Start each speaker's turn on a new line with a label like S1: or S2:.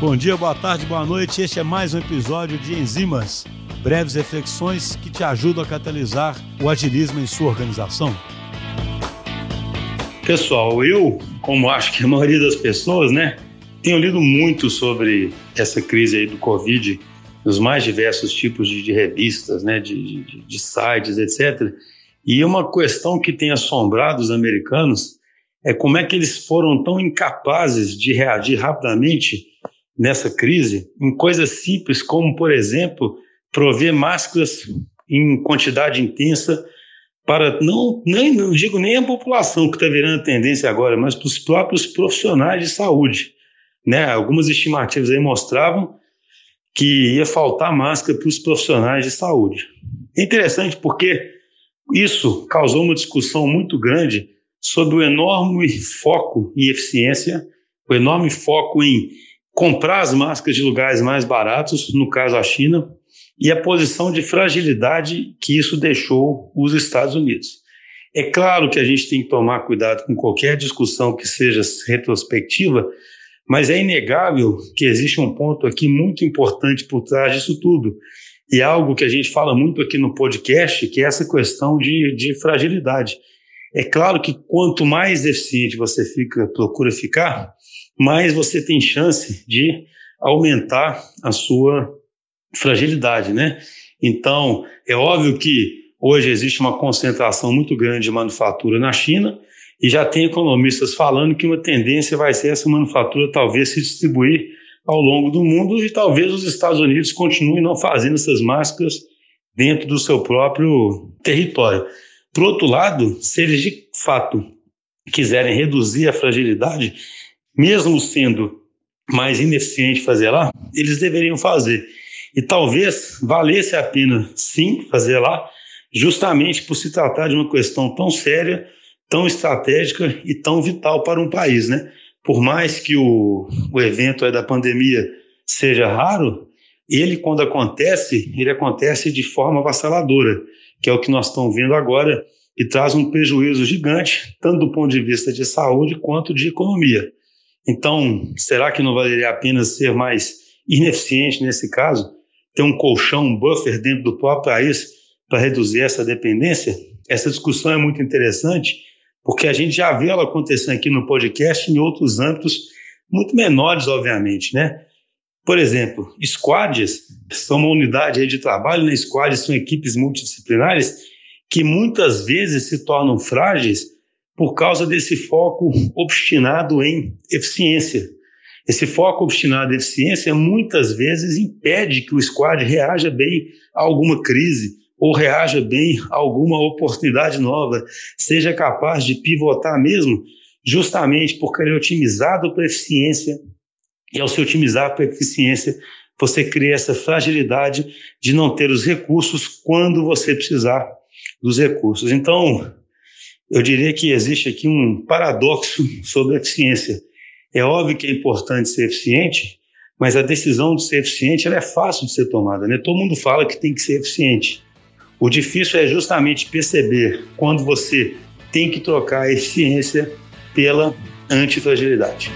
S1: Bom dia, boa tarde, boa noite. Este é mais um episódio de Enzimas, breves reflexões que te ajudam a catalisar o agilismo em sua organização.
S2: Pessoal, eu, como acho que a maioria das pessoas, né, tenho lido muito sobre essa crise aí do Covid, nos mais diversos tipos de, de revistas, né, de, de, de sites, etc. E uma questão que tem assombrado os americanos é como é que eles foram tão incapazes de reagir rapidamente nessa crise em coisas simples como, por exemplo, prover máscaras em quantidade intensa para não, nem, não digo nem a população que está virando tendência agora, mas para os próprios profissionais de saúde. Né? Algumas estimativas aí mostravam que ia faltar máscara para os profissionais de saúde. É interessante porque isso causou uma discussão muito grande sobre o enorme foco em eficiência, o enorme foco em comprar as máscaras de lugares mais baratos, no caso a China, e a posição de fragilidade que isso deixou os Estados Unidos. É claro que a gente tem que tomar cuidado com qualquer discussão que seja retrospectiva, mas é inegável que existe um ponto aqui muito importante por trás disso tudo. E é algo que a gente fala muito aqui no podcast, que é essa questão de, de fragilidade. É claro que quanto mais eficiente você fica, procura ficar, mais você tem chance de aumentar a sua fragilidade, né? Então, é óbvio que hoje existe uma concentração muito grande de manufatura na China e já tem economistas falando que uma tendência vai ser essa manufatura talvez se distribuir ao longo do mundo e talvez os Estados Unidos continuem não fazendo essas máscaras dentro do seu próprio território. Por outro lado, se eles de fato quiserem reduzir a fragilidade, mesmo sendo mais ineficiente fazer lá, eles deveriam fazer. E talvez valesse a pena, sim, fazer lá, justamente por se tratar de uma questão tão séria, tão estratégica e tão vital para um país, né? Por mais que o, o evento da pandemia seja raro, ele, quando acontece, ele acontece de forma avassaladora, que é o que nós estamos vendo agora, e traz um prejuízo gigante, tanto do ponto de vista de saúde quanto de economia. Então, será que não valeria a pena ser mais ineficiente nesse caso? Ter um colchão, um buffer dentro do próprio país para reduzir essa dependência? Essa discussão é muito interessante, porque a gente já vê ela acontecendo aqui no podcast em outros âmbitos muito menores, obviamente, né? Por exemplo, squads são uma unidade de trabalho, né? Squads são equipes multidisciplinares que muitas vezes se tornam frágeis por causa desse foco obstinado em eficiência. Esse foco obstinado em eficiência muitas vezes impede que o squad reaja bem a alguma crise ou reaja bem a alguma oportunidade nova, seja capaz de pivotar mesmo, justamente porque ele é otimizado para eficiência e ao se otimizar para eficiência, você cria essa fragilidade de não ter os recursos quando você precisar dos recursos. Então, eu diria que existe aqui um paradoxo sobre a eficiência. É óbvio que é importante ser eficiente, mas a decisão de ser eficiente é fácil de ser tomada. Né? Todo mundo fala que tem que ser eficiente. O difícil é justamente perceber quando você tem que trocar a eficiência pela antifragilidade.